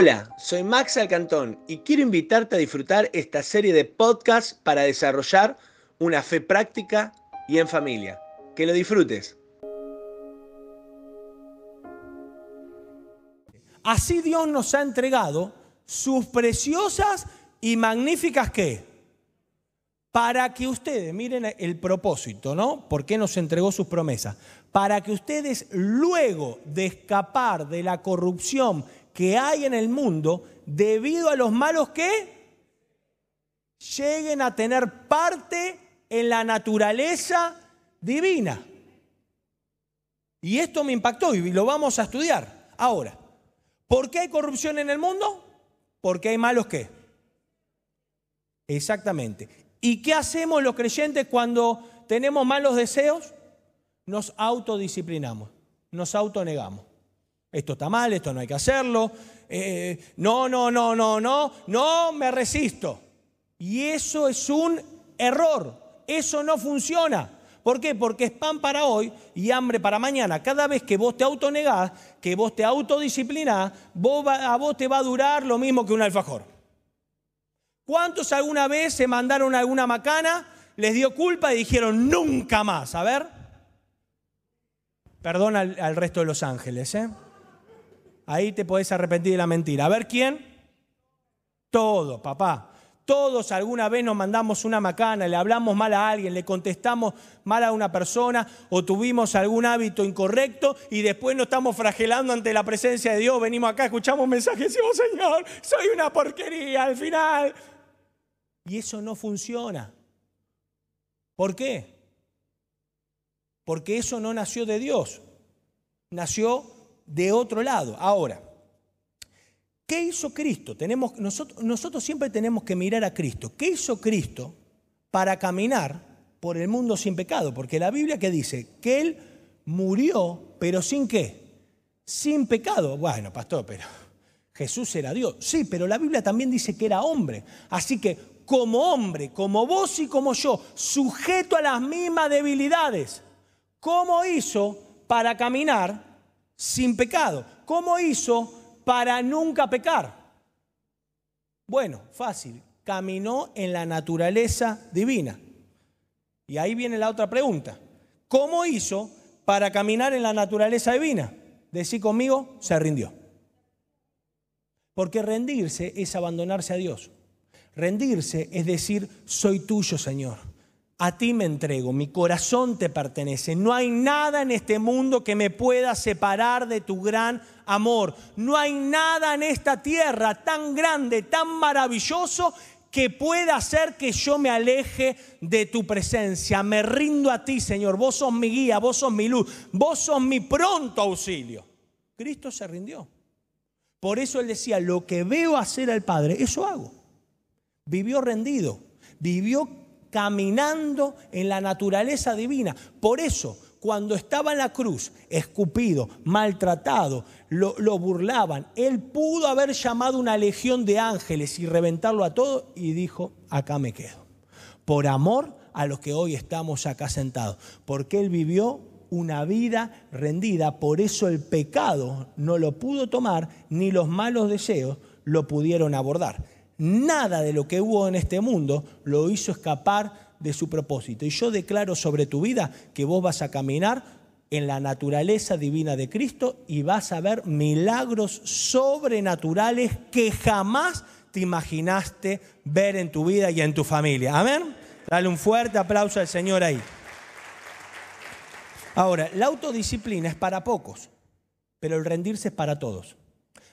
Hola, soy Max Alcantón y quiero invitarte a disfrutar esta serie de podcasts para desarrollar una fe práctica y en familia. Que lo disfrutes. Así Dios nos ha entregado sus preciosas y magníficas qué? Para que ustedes, miren el propósito, ¿no? ¿Por qué nos entregó sus promesas? Para que ustedes luego de escapar de la corrupción que hay en el mundo, debido a los malos que lleguen a tener parte en la naturaleza divina. Y esto me impactó y lo vamos a estudiar. Ahora, ¿por qué hay corrupción en el mundo? Porque hay malos que. Exactamente. ¿Y qué hacemos los creyentes cuando tenemos malos deseos? Nos autodisciplinamos, nos autonegamos. Esto está mal, esto no hay que hacerlo. Eh, no, no, no, no, no, no, me resisto. Y eso es un error. Eso no funciona. ¿Por qué? Porque es pan para hoy y hambre para mañana. Cada vez que vos te autonegás, que vos te autodisciplinás, a vos te va a durar lo mismo que un alfajor. ¿Cuántos alguna vez se mandaron alguna macana, les dio culpa y dijeron nunca más? A ver. Perdón al, al resto de los ángeles, ¿eh? Ahí te podés arrepentir de la mentira. A ver quién. Todo, papá. Todos alguna vez nos mandamos una macana, le hablamos mal a alguien, le contestamos mal a una persona o tuvimos algún hábito incorrecto y después nos estamos fragelando ante la presencia de Dios. Venimos acá, escuchamos un mensaje y decimos, Señor, soy una porquería al final. Y eso no funciona. ¿Por qué? Porque eso no nació de Dios. Nació de otro lado. Ahora, ¿qué hizo Cristo? Tenemos, nosotros, nosotros siempre tenemos que mirar a Cristo. ¿Qué hizo Cristo para caminar por el mundo sin pecado? Porque la Biblia que dice que Él murió, pero sin qué? Sin pecado. Bueno, pastor, pero Jesús era Dios. Sí, pero la Biblia también dice que era hombre. Así que como hombre, como vos y como yo, sujeto a las mismas debilidades, ¿cómo hizo para caminar sin pecado. ¿Cómo hizo para nunca pecar? Bueno, fácil, caminó en la naturaleza divina. Y ahí viene la otra pregunta. ¿Cómo hizo para caminar en la naturaleza divina? Decí conmigo, se rindió. Porque rendirse es abandonarse a Dios. Rendirse es decir, soy tuyo, Señor a ti me entrego, mi corazón te pertenece. No hay nada en este mundo que me pueda separar de tu gran amor. No hay nada en esta tierra tan grande, tan maravilloso que pueda hacer que yo me aleje de tu presencia. Me rindo a ti, Señor. Vos sos mi guía, vos sos mi luz, vos sos mi pronto auxilio. Cristo se rindió. Por eso él decía, lo que veo hacer al Padre, eso hago. Vivió rendido, vivió caminando en la naturaleza divina. Por eso, cuando estaba en la cruz, escupido, maltratado, lo, burlaban, él pudo haber llamado una legión de ángeles y reventarlo a todo y dijo, acá me quedo. Por amor a los que hoy estamos acá sentados, porque él vivió una vida rendida, por eso el pecado no lo pudo tomar, ni los malos deseos lo pudieron abordar nada de lo que hubo en este mundo lo hizo escapar de su propósito. Y yo declaro sobre tu vida que vos vas a caminar en la naturaleza divina de Cristo y vas a ver milagros sobrenaturales que jamás te imaginaste ver en tu vida y en tu familia. Amén. Dale un fuerte aplauso al Señor ahí. Ahora, la autodisciplina es para pocos, pero el rendirse es para todos.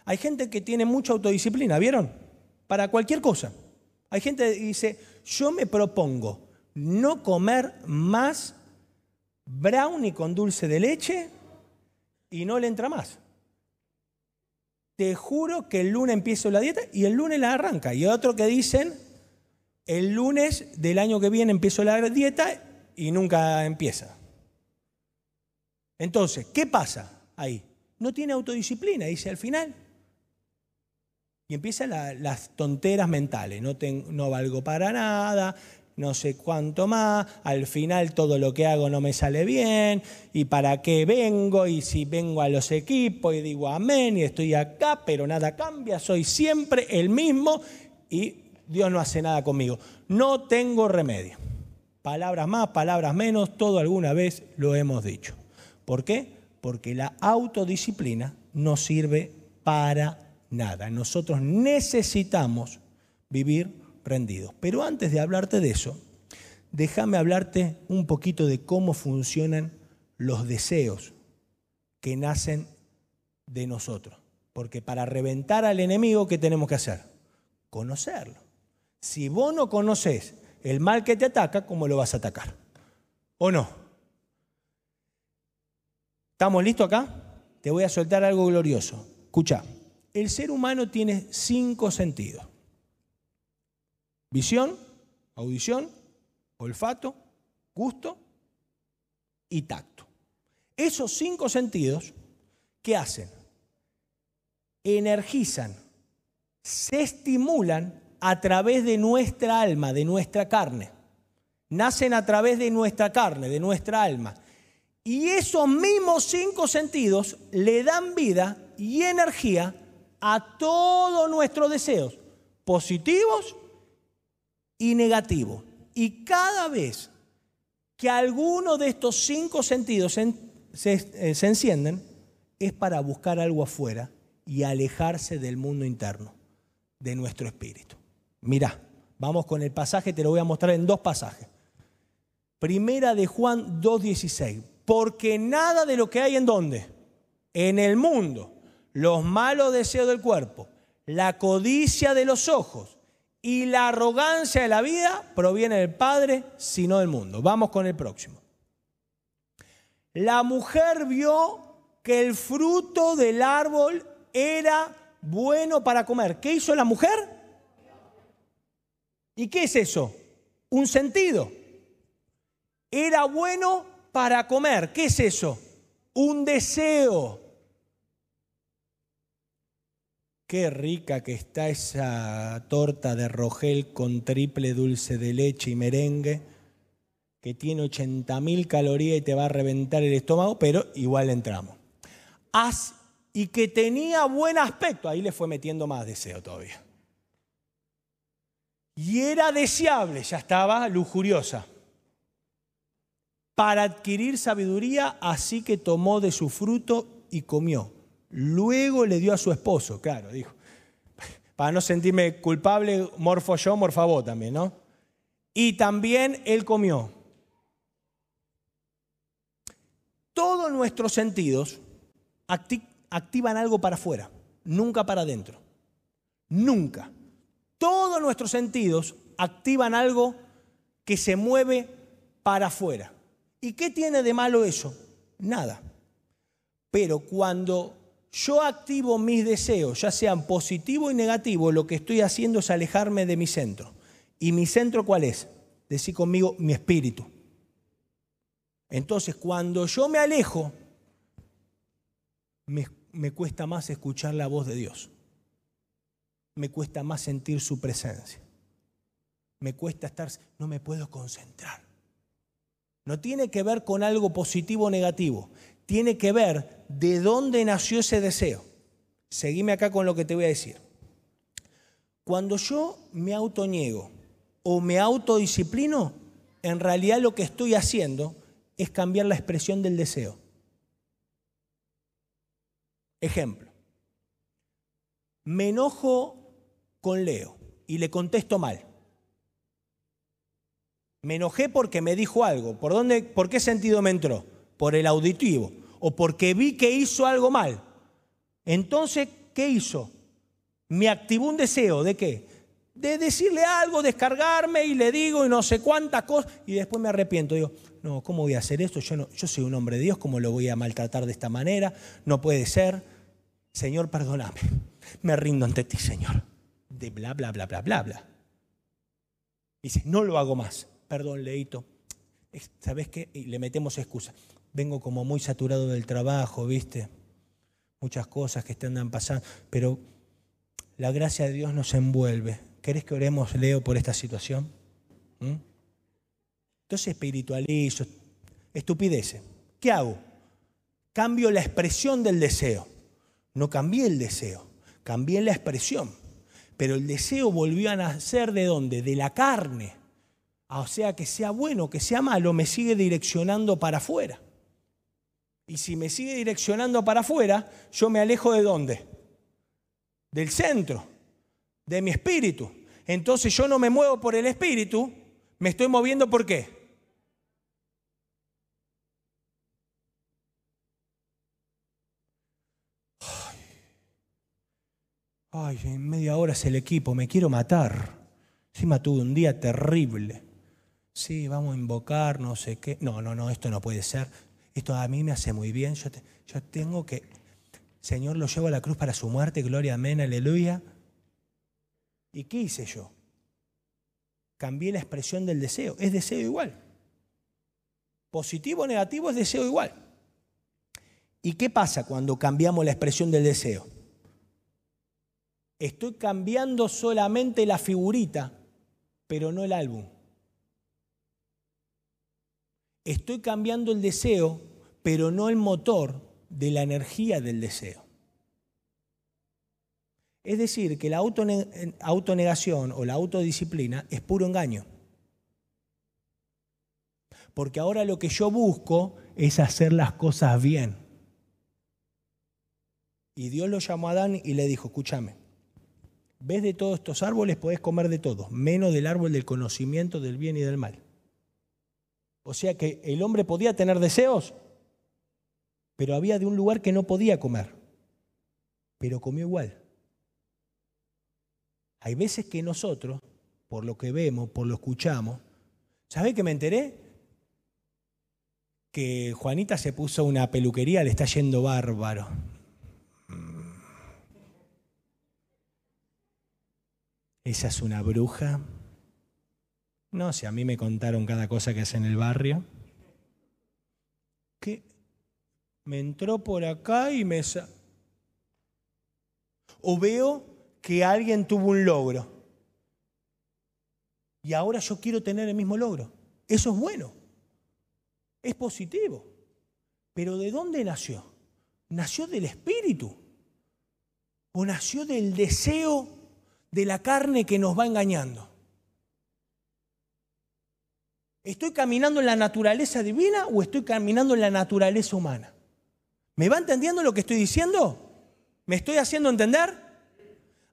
Hay gente que tiene mucha autodisciplina, ¿vieron? Para cualquier cosa. Hay gente que dice, yo me propongo no comer más brownie con dulce de leche y no le entra más. Te juro que el lunes empiezo la dieta y el lunes la arranca. Y otro que dicen, el lunes del año que viene empiezo la dieta y nunca empieza. Entonces, ¿qué pasa ahí? No tiene autodisciplina, dice al final. Y empiezan las tonteras mentales, no, no valgo para nada, no sé cuánto más, al final todo lo que hago no me sale bien, y para qué vengo, y si vengo a los equipos y digo amén y estoy acá, pero nada cambia, soy siempre el mismo y Dios no hace nada conmigo. No tengo remedio. Palabras más, palabras menos, todo alguna vez lo hemos dicho. ¿Por qué? Porque la autodisciplina no sirve para nada. Nosotros necesitamos vivir rendidos. Pero antes de hablarte de eso, déjame hablarte un poquito de cómo funcionan los deseos que nacen de nosotros. Porque para reventar al enemigo, ¿qué tenemos que hacer? Conocerlo. Si vos no conoces el mal que te ataca, ¿cómo lo vas a atacar? ¿O no? ¿Estamos listos acá? Te voy a soltar algo glorioso. Escucha, el ser humano tiene cinco sentidos. Visión, audición, olfato, gusto y tacto. Esos cinco sentidos, ¿qué hacen? Energizan, se estimulan a través de nuestra alma, de nuestra carne. Nacen a través de nuestra carne, de nuestra alma. Y esos mismos cinco sentidos le dan vida y energía a todos nuestros deseos, positivos y negativos. Y cada vez que alguno de estos cinco sentidos se, eh, se encienden, es para buscar algo afuera y alejarse del mundo interno, de nuestro espíritu. Mirá, vamos con el pasaje, te lo voy a mostrar en dos pasajes. Primera de Juan 2.16. Porque nada de lo que hay en donde? En el mundo, los malos deseos del cuerpo, la codicia de los ojos y la arrogancia de la vida proviene del Padre, sino del mundo. Vamos con el próximo. La mujer vio que el fruto del árbol era bueno para comer. ¿Qué hizo la mujer? ¿Y qué es eso? Un sentido. Era bueno para comer. ¿Qué es eso? Un deseo. Qué rica que está esa torta de rogel con triple dulce de leche y merengue, que tiene 80 mil calorías y te va a reventar el estómago, pero igual entramos. y que tenía buen aspecto, ahí le fue metiendo más deseo todavía y era deseable, ya estaba lujuriosa, para adquirir sabiduría, así que tomó de su fruto y comió. Luego le dio a su esposo, claro, dijo, para no sentirme culpable, morfo yo, morfa vos también, ¿no? Y también él comió. Todos nuestros sentidos activan algo para afuera, nunca para adentro. Nunca todos nuestros sentidos activan algo que se mueve para afuera. ¿Y qué tiene de malo eso? Nada. Pero cuando yo activo mis deseos, ya sean positivos y negativos, lo que estoy haciendo es alejarme de mi centro. ¿Y mi centro cuál es? Decir conmigo, mi espíritu. Entonces, cuando yo me alejo, me cuesta más escuchar la voz de Dios me cuesta más sentir su presencia. Me cuesta estar, no me puedo concentrar. No tiene que ver con algo positivo o negativo, tiene que ver de dónde nació ese deseo. Seguime acá con lo que te voy a decir. Cuando yo me autoniego o me autodisciplino, en realidad lo que estoy haciendo es cambiar la expresión del deseo. Ejemplo, me enojo con Leo y le contesto mal. Me enojé porque me dijo algo. ¿Por, dónde, ¿Por qué sentido me entró? Por el auditivo. O porque vi que hizo algo mal. Entonces, ¿qué hizo? Me activó un deseo de qué? De decirle algo, descargarme y le digo y no sé cuántas cosas. Y después me arrepiento. Digo, no, ¿cómo voy a hacer esto? Yo, no, yo soy un hombre de Dios, ¿cómo lo voy a maltratar de esta manera? No puede ser. Señor, perdóname. Me rindo ante ti, Señor de bla, bla, bla, bla, bla, bla. Dice, no lo hago más. Perdón, Leito. ¿Sabes qué? Y le metemos excusa. Vengo como muy saturado del trabajo, ¿viste? Muchas cosas que te andan pasando. Pero la gracia de Dios nos envuelve. ¿Querés que oremos, Leo, por esta situación? ¿Mm? Entonces espiritualizo, estupideces. ¿Qué hago? Cambio la expresión del deseo. No cambié el deseo, cambié la expresión. Pero el deseo volvió a nacer de dónde? De la carne. O sea, que sea bueno, que sea malo, me sigue direccionando para afuera. Y si me sigue direccionando para afuera, yo me alejo de dónde? Del centro, de mi espíritu. Entonces yo no me muevo por el espíritu, me estoy moviendo por qué? Ay, en media hora es el equipo, me quiero matar. Encima tuve un día terrible. Sí, vamos a invocar, no sé qué. No, no, no, esto no puede ser. Esto a mí me hace muy bien. Yo, tengo que. Señor, lo llevo a la cruz para su muerte, gloria, amén, aleluya. ¿Y qué hice yo? Cambié la expresión del deseo. Es deseo igual. Positivo o negativo es deseo igual. ¿Y qué pasa cuando cambiamos la expresión del deseo? Estoy cambiando solamente la figurita, pero no el álbum. Estoy cambiando el deseo, pero no el motor de la energía del deseo. Es decir, que la autonegación o la autodisciplina es puro engaño. Porque ahora lo que yo busco es hacer las cosas bien. Y Dios lo llamó a Adán y le dijo, escúchame, ves de todos estos árboles, podés comer de todos, menos del árbol del conocimiento del bien y del mal. O sea que el hombre podía tener deseos, pero había de un lugar que no podía comer, pero comió igual. Hay veces que nosotros, por lo que vemos, por lo escuchamos, ¿sabés que me enteré? Que Juanita se puso una peluquería, le está yendo bárbaro. ¿Esa es una bruja? No sé, a mí me contaron cada cosa que hace en el barrio. ¿Qué? Me entró por acá y me... O veo que alguien tuvo un logro. Y ahora yo quiero tener el mismo logro. Eso es bueno. Es positivo. Pero ¿de dónde nació? ¿Nació del espíritu? ¿O nació del deseo de la carne que nos va engañando. ¿Estoy caminando en la naturaleza divina o estoy caminando en la naturaleza humana? ¿Me va entendiendo lo que estoy diciendo? ¿Me estoy haciendo entender?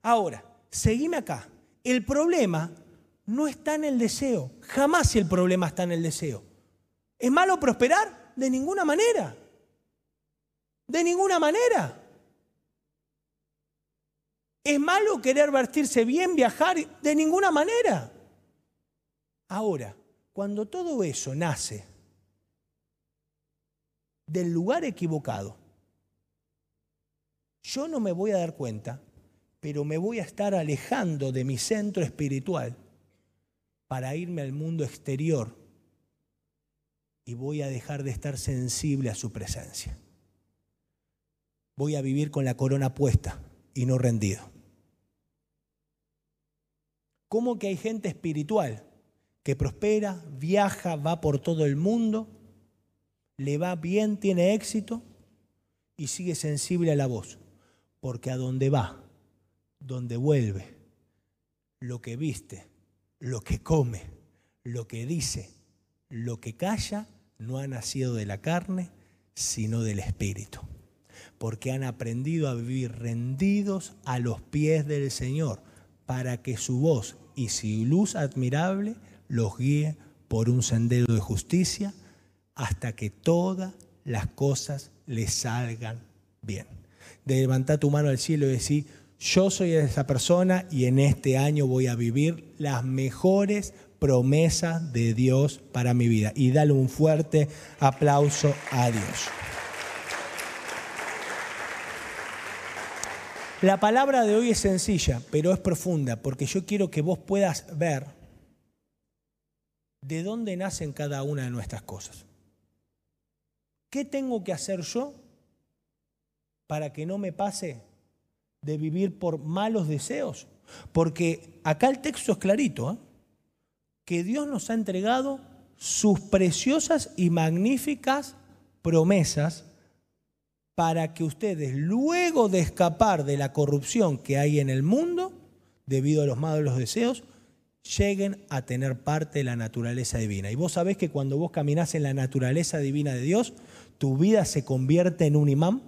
Ahora, seguime acá. El problema no está en el deseo. Jamás el problema está en el deseo. ¿Es malo prosperar? De ninguna manera. De ninguna manera. ¿Es malo querer vestirse bien, viajar? De ninguna manera. Ahora, cuando todo eso nace del lugar equivocado, yo no me voy a dar cuenta, pero me voy a estar alejando de mi centro espiritual para irme al mundo exterior y voy a dejar de estar sensible a su presencia. Voy a vivir con la corona puesta y no rendido. ¿Cómo que hay gente espiritual que prospera, viaja, va por todo el mundo, le va bien, tiene éxito y sigue sensible a la voz? Porque a donde va, donde vuelve, lo que viste, lo que come, lo que dice, lo que calla, no ha nacido de la carne, sino del Espíritu. Porque han aprendido a vivir rendidos a los pies del Señor, para que su voz y su luz admirable los guíe por un sendero de justicia hasta que todas las cosas les salgan bien. De levantar tu mano al cielo y decir, yo soy esa persona y en este año voy a vivir las mejores promesas de Dios para mi vida. Y dale un fuerte aplauso a Dios. La palabra de hoy es sencilla, pero es profunda, porque yo quiero que vos puedas ver de dónde nacen cada una de nuestras cosas. ¿Qué tengo que hacer yo para que no me pase de vivir por malos deseos? Porque acá el texto es clarito, ¿eh? que Dios nos ha entregado sus preciosas y magníficas promesas para que ustedes, luego de escapar de la corrupción que hay en el mundo, debido a los malos deseos, lleguen a tener parte de la naturaleza divina. Y vos sabés que cuando vos caminás en la naturaleza divina de Dios, tu vida se convierte en un imán,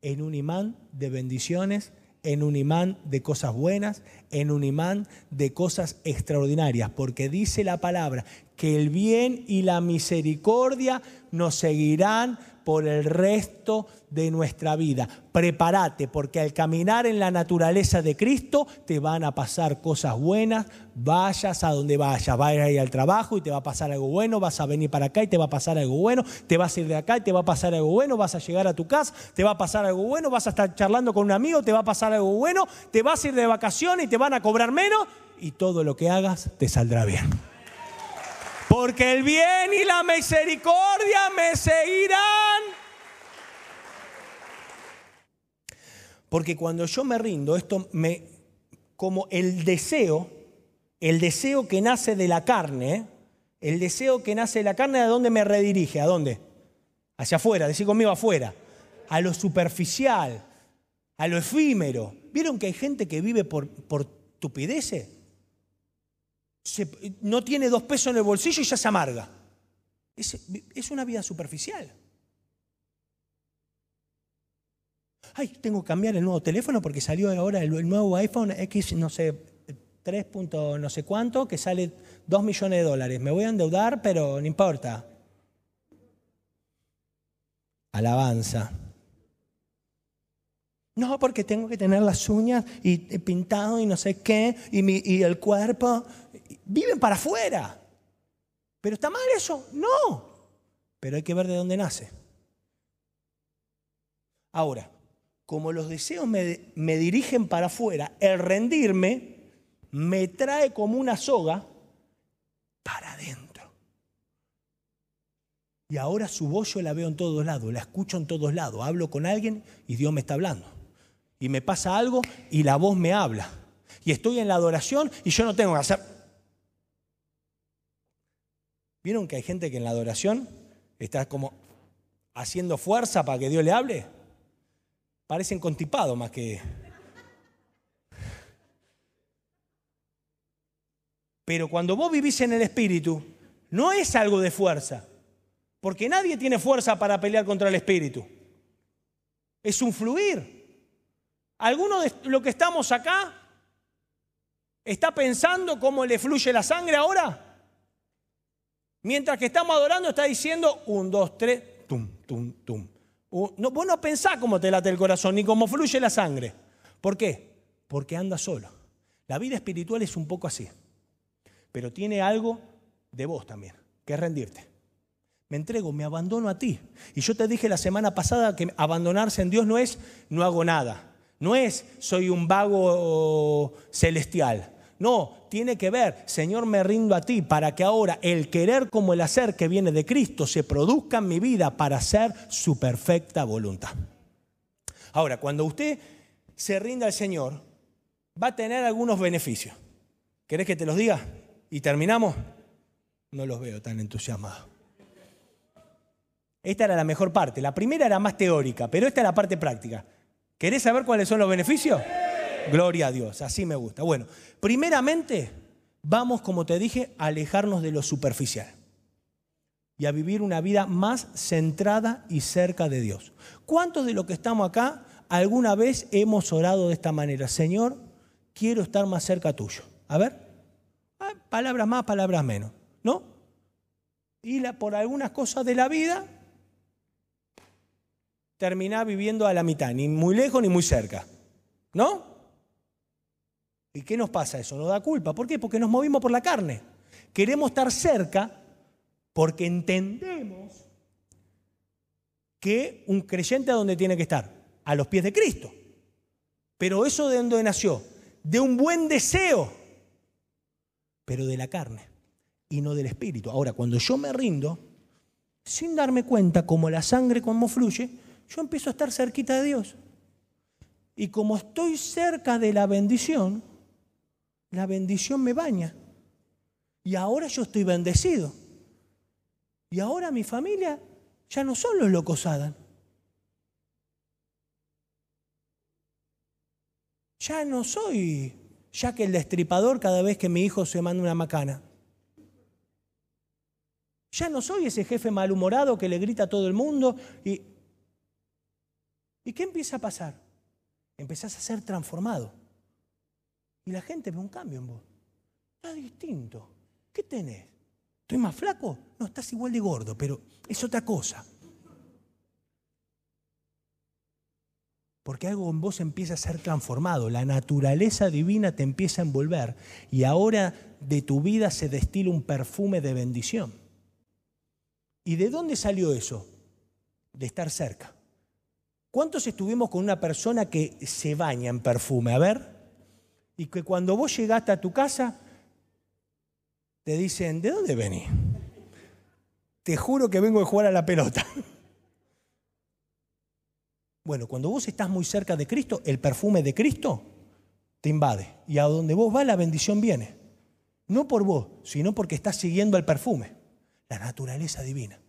en un imán de bendiciones, en un imán de cosas buenas, en un imán de cosas extraordinarias, porque dice la palabra que el bien y la misericordia nos seguirán por el resto de nuestra vida. Prepárate, porque al caminar en la naturaleza de Cristo te van a pasar cosas buenas, vayas a donde vayas, vayas a ir al trabajo y te va a pasar algo bueno, vas a venir para acá y te va a pasar algo bueno, te vas a ir de acá y te va a pasar algo bueno, vas a llegar a tu casa, te va a pasar algo bueno, vas a estar charlando con un amigo, te va a pasar algo bueno, te vas a ir de vacaciones y te van a cobrar menos. Y todo lo que hagas te saldrá bien. Porque el bien y la misericordia me seguirán. Porque cuando yo me rindo, esto me, como el deseo, el deseo que nace de la carne, el deseo que nace de la carne, ¿a dónde me redirige? ¿A dónde? Hacia afuera, decir conmigo afuera. A lo superficial, a lo efímero. ¿Vieron que hay gente que vive por, por tupideces? No tiene dos pesos en el bolsillo y ya se amarga. Es, una vida superficial. Ay, tengo que cambiar el nuevo teléfono porque salió ahora el, nuevo iPhone X, no sé, 3. no sé cuánto, que sale 2 millones de dólares. Me voy a endeudar, pero no importa. Alabanza. No, porque tengo que tener las uñas y, pintado y no sé qué, y, y el cuerpo viven para afuera. ¿Pero está mal eso? No. Pero hay que ver de dónde nace. Ahora, como los deseos me, me dirigen para afuera, el rendirme me trae como una soga para adentro. Y ahora su voz yo la veo en todos lados, la escucho en todos lados. Hablo con alguien y Dios me está hablando. Y me pasa algo y la voz me habla. Y estoy en la adoración y yo no tengo que hacer ¿Vieron que hay gente que en la adoración está como haciendo fuerza para que Dios le hable? Parecen contipados más que... Pero cuando vos vivís en el Espíritu, no es algo de fuerza, porque nadie tiene fuerza para pelear contra el Espíritu. Es un fluir. ¿Alguno de los que estamos acá está pensando cómo le fluye la sangre ahora? Mientras que estamos adorando está diciendo un, dos, tres, tum, tum, tum. No, vos no pensás cómo te late el corazón ni cómo fluye la sangre. ¿Por qué? Porque anda solo. La vida espiritual es un poco así. Pero tiene algo de vos también, que es rendirte. Me entrego, me abandono a ti. Y yo te dije la semana pasada que abandonarse en Dios no es no hago nada. No es soy un vago celestial. No, tiene que ver, Señor, me rindo a ti para que ahora el querer como el hacer que viene de Cristo se produzca en mi vida para hacer su perfecta voluntad. Ahora, cuando usted se rinda al Señor, va a tener algunos beneficios. ¿Querés que te los diga? ¿Y terminamos? No los veo tan entusiasmados. Esta era la mejor parte. La primera era más teórica, pero esta es la parte práctica. ¿Querés saber cuáles son los beneficios? Gloria a Dios, así me gusta. Bueno, primeramente vamos, como te dije, a alejarnos de lo superficial y a vivir una vida más centrada y cerca de Dios. ¿Cuántos de los que estamos acá alguna vez hemos orado de esta manera? Señor, quiero estar más cerca tuyo. A ver, ah, palabras más, palabras menos, ¿no? Y por algunas cosas de la vida terminar viviendo a la mitad, ni muy lejos ni muy cerca, ¿no? ¿Y qué nos pasa eso? Nos da culpa. ¿Por qué? Porque nos movimos por la carne. Queremos estar cerca porque entendemos que un creyente a dónde tiene que estar? A los pies de Cristo. Pero eso de dónde nació? De un buen deseo, pero de la carne y no del espíritu. Ahora, cuando yo me rindo, sin darme cuenta como la sangre como fluye, yo empiezo a estar cerquita de Dios. Y como estoy cerca de la bendición, la bendición me baña. Y ahora yo estoy bendecido. Y ahora mi familia ya no son los locos Adán. Ya no soy ya que el destripador cada vez que mi hijo se manda una macana. Ya no soy ese jefe malhumorado que le grita a todo el mundo. ¿Y, ¿Y qué empieza a pasar? Empezás a ser transformado. Y la gente ve un cambio en vos. Está distinto. ¿Qué tenés? ¿Estoy más flaco? No, estás igual de gordo, pero es otra cosa. Porque algo en vos empieza a ser transformado, la naturaleza divina te empieza a envolver y ahora de tu vida se destila un perfume de bendición. ¿Y de dónde salió eso? De estar cerca. ¿Cuántos estuvimos con una persona que se baña en perfume? A ver. Y que cuando vos llegaste a tu casa, te dicen, ¿de dónde venís? Te juro que vengo de jugar a la pelota. Bueno, cuando vos estás muy cerca de Cristo, el perfume de Cristo te invade. Y a donde vos vas, la bendición viene. No por vos, sino porque estás siguiendo el perfume, la naturaleza divina.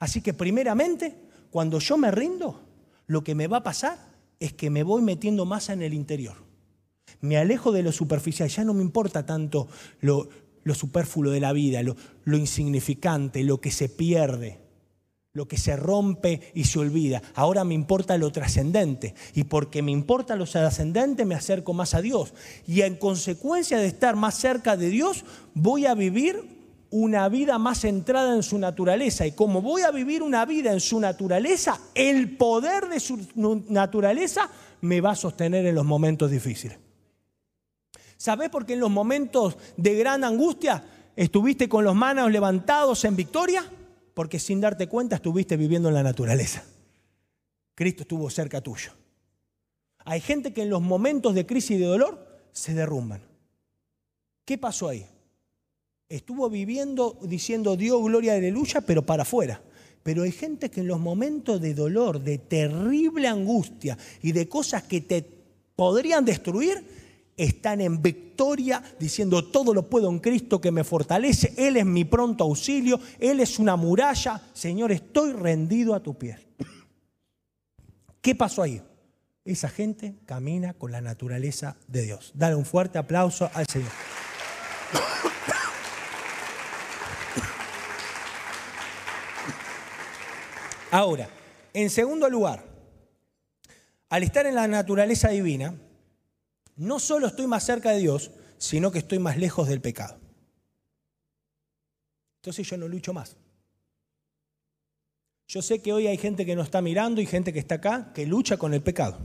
Así que primeramente, cuando yo me rindo, lo que me va a pasar es que me voy metiendo más en el interior. Me alejo de lo superficial, ya no me importa tanto lo, superfluo de la vida, lo insignificante, lo que se pierde lo que se rompe y se olvida. Ahora me importa lo trascendente. Y porque me importa lo trascendente, me acerco más a Dios. Y en consecuencia de estar más cerca de Dios, voy a vivir una vida más centrada en su naturaleza. Y como voy a vivir una vida en su naturaleza, el poder de su naturaleza me va a sostener en los momentos difíciles. ¿Sabés por qué en los momentos de gran angustia estuviste con los manos levantados en victoria? porque sin darte cuenta estuviste viviendo en la naturaleza. Cristo estuvo cerca tuyo. Hay gente que en los momentos de crisis y de dolor se derrumban. ¿Qué pasó ahí? Estuvo viviendo diciendo Dios, gloria, aleluya, pero para afuera. Pero hay gente que en los momentos de dolor, de terrible angustia y de cosas que te podrían destruir, están en victoria diciendo todo lo puedo en Cristo que me fortalece, Él es mi pronto auxilio, Él es una muralla, Señor, estoy rendido a tu piel. ¿Qué pasó ahí? Esa gente camina con la naturaleza de Dios. Dale un fuerte aplauso al Señor. Ahora, en segundo lugar, al estar en la naturaleza divina, no solo estoy más cerca de Dios, sino que estoy más lejos del pecado. Entonces yo no lucho más. Yo sé que hoy hay gente que nos está mirando y gente que está acá que lucha con el pecado.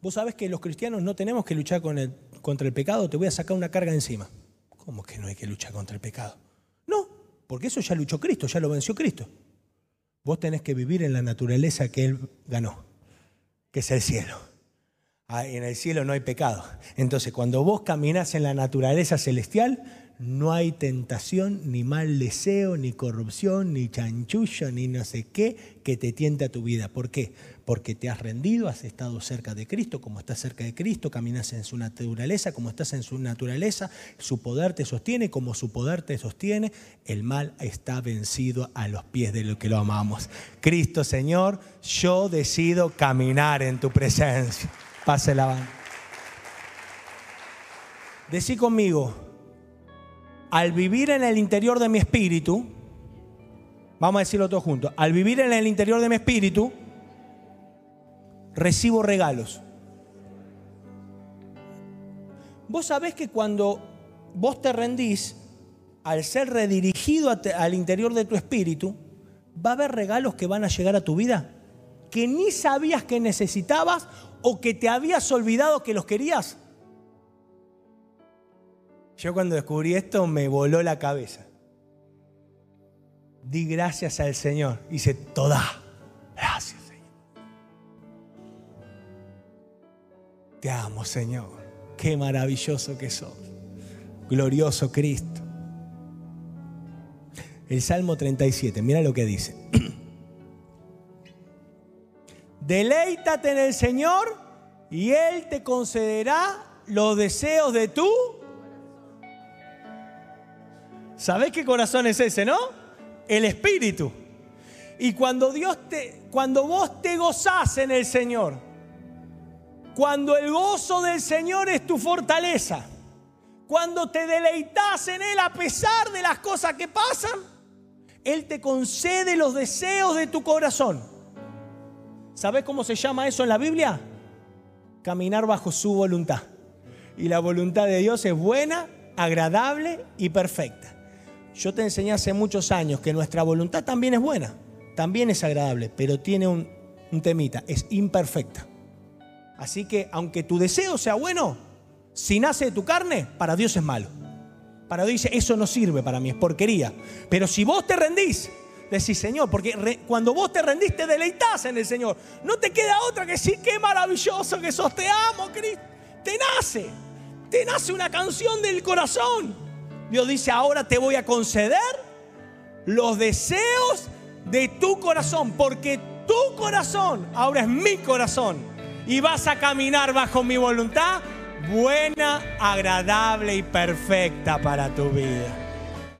Vos sabés que los cristianos no tenemos que luchar contra el pecado, te voy a sacar una carga encima. ¿Cómo que no hay que luchar contra el pecado? No, porque eso ya luchó Cristo, ya lo venció Cristo. Vos tenés que vivir en la naturaleza que Él ganó, que es el cielo. Ah, en el cielo no hay pecado. Entonces, cuando vos caminás en la naturaleza celestial, no hay tentación, ni mal deseo, ni corrupción, ni chanchullo, ni no sé qué que te tiente a tu vida. ¿Por qué? Porque te has rendido, has estado cerca de Cristo, como estás cerca de Cristo, caminas en su naturaleza, como estás en su naturaleza, su poder te sostiene, como su poder te sostiene, el mal está vencido a los pies de lo que lo amamos. Cristo Señor, yo decido caminar en tu presencia. Pase la. Decí conmigo, al vivir en el interior de mi espíritu, vamos a decirlo todos juntos, al vivir en el interior de mi espíritu, recibo regalos. Vos sabés que cuando vos te rendís, al ser redirigido al interior de tu espíritu, va a haber regalos que van a llegar a tu vida que ni sabías que necesitabas o que te habías olvidado que los querías. Yo cuando descubrí esto me voló la cabeza. Di gracias al Señor. Hice toda. Gracias, Señor. Te amo, Señor. Qué maravilloso que sos. Glorioso Cristo. El Salmo 37, mira lo que dice. Deleítate en el Señor y Él te concederá los deseos de tú. ¿Sabés qué corazón es ese, no? el Espíritu. Y cuando Dios te, cuando vos te gozás en el Señor, cuando el gozo del Señor es tu fortaleza, cuando te deleitas en Él a pesar de las cosas que pasan, Él te concede los deseos de tu corazón. ¿Sabes cómo se llama eso en la Biblia? Caminar bajo su voluntad. Y la voluntad de Dios es buena, agradable y perfecta. Yo te enseñé hace muchos años que nuestra voluntad también es buena, también es agradable, pero tiene un, temita, es imperfecta. Así que aunque tu deseo sea bueno, si nace de tu carne, para Dios es malo. Para Dios dice, eso no sirve para mí, es porquería. Pero si vos te rendís, decís, Señor, porque cuando vos te rendís, te deleitas en el Señor. No te queda otra que decir, qué maravilloso que sos, te amo, Cristo. Te nace, te nace una canción del corazón. Dios dice, ahora te voy a conceder los deseos de tu corazón, porque tu corazón ahora es mi corazón y vas a caminar bajo mi voluntad buena, agradable y perfecta para tu vida.